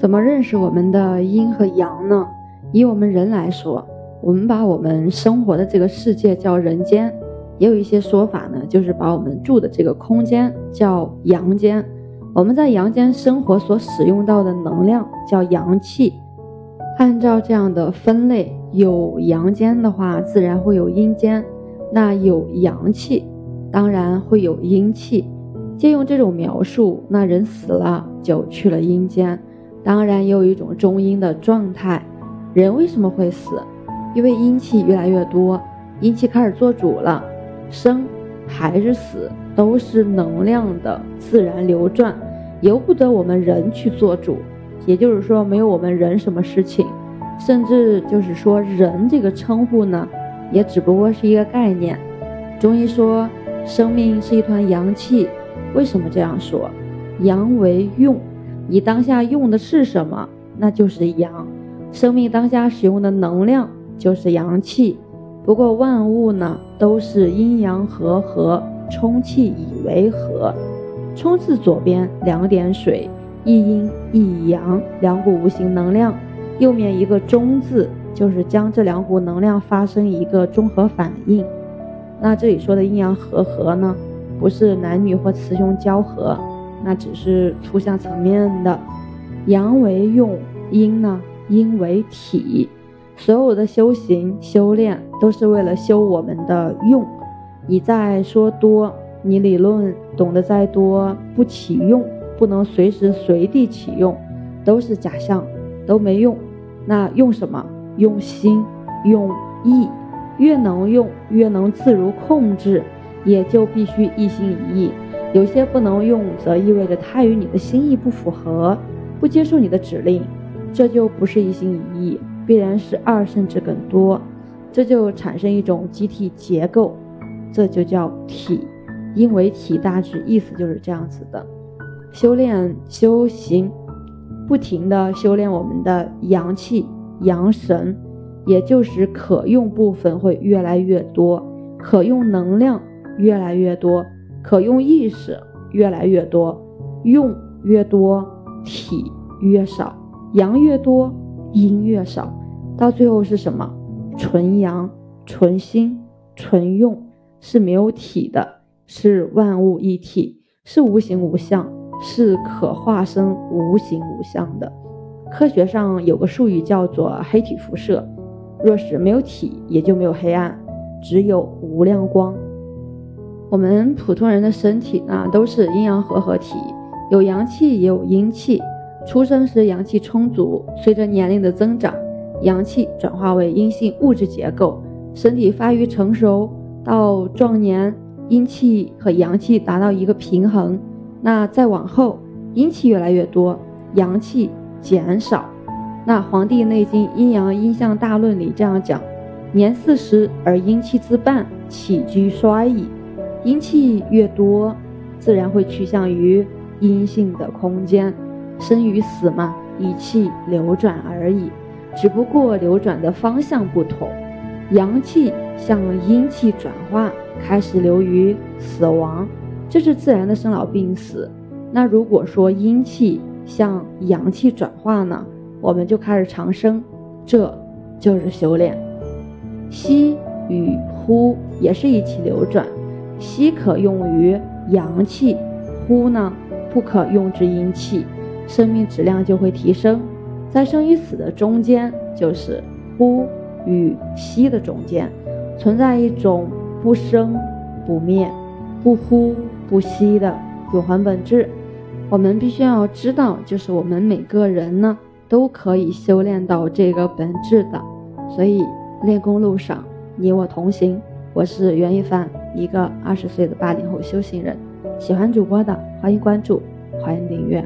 怎么认识我们的阴和阳呢？以我们人来说，我们把我们生活的这个世界叫人间，也有一些说法呢，就是把我们住的这个空间叫阳间。我们在阳间生活所使用到的能量叫阳气。按照这样的分类，有阳间的话，自然会有阴间；那有阳气，当然会有阴气。借用这种描述，那人死了就去了阴间，当然也有一种中阴的状态。人为什么会死？因为阴气越来越多，阴气开始做主了，生还是死都是能量的自然流转，由不得我们人去做主。也就是说，没有我们人什么事情，甚至就是说，人这个称呼呢，也只不过是一个概念。中医说，生命是一团阳气。为什么这样说？阳为用，你当下用的是什么，那就是阳。生命当下使用的能量就是阳气。不过万物呢，都是阴阳和合，充气以为和。冲字左边两点水，一阴一阳，两股无形能量。右面一个中字，就是将这两股能量发生一个中和反应。那这里说的阴阳和合呢？不是男女或雌雄交合，那只是抽象层面的。阳为用，阴呢？阴为体。所有的修行修炼都是为了修我们的用。你再说多，你理论懂得再多，不起用，不能随时随地启用，都是假象，都没用。那用什么？用心，用意。越能用，越能自如控制。也就必须一心一意，有些不能用，则意味着他与你的心意不符合，不接受你的指令，这就不是一心一意，必然是二甚至更多，这就产生一种集体结构，这就叫体，因为体大致意思就是这样子的。修炼修行，不停的修炼我们的阳气阳神，也就是可用部分会越来越多，可用能量。越来越多，可用意识越来越多，用越多，体越少，阳越多，阴越少，到最后是什么？纯阳、纯心、纯用，是没有体的，是万物一体，是无形无相，是可化身无形无相的。科学上有个术语叫做黑体辐射，若是没有体，也就没有黑暗，只有无量光。我们普通人的身体呢，都是阴阳合合体，有阳气也有阴气。出生时阳气充足，随着年龄的增长，阳气转化为阴性物质结构，身体发育成熟到壮年，阴气和阳气达到一个平衡。那再往后，阴气越来越多，阳气减少。那《黄帝内经·阴阳阴象大论》里这样讲：年四十而阴气自半，起居衰矣。阴气越多，自然会趋向于阴性的空间。生与死嘛，以气流转而已，只不过流转的方向不同。阳气向阴气转化，开始流于死亡，这是自然的生老病死。那如果说阴气向阳气转化呢，我们就开始长生，这就是修炼。吸与呼也是一起流转。吸可用于阳气，呼呢不可用之阴气，生命质量就会提升。在生与死的中间，就是呼与吸的中间，存在一种不生不灭、不呼不吸的永恒本质。我们必须要知道，就是我们每个人呢都可以修炼到这个本质的。所以练功路上，你我同行。我是袁一凡，一个二十岁的八零后修行人。喜欢主播的，欢迎关注，欢迎订阅。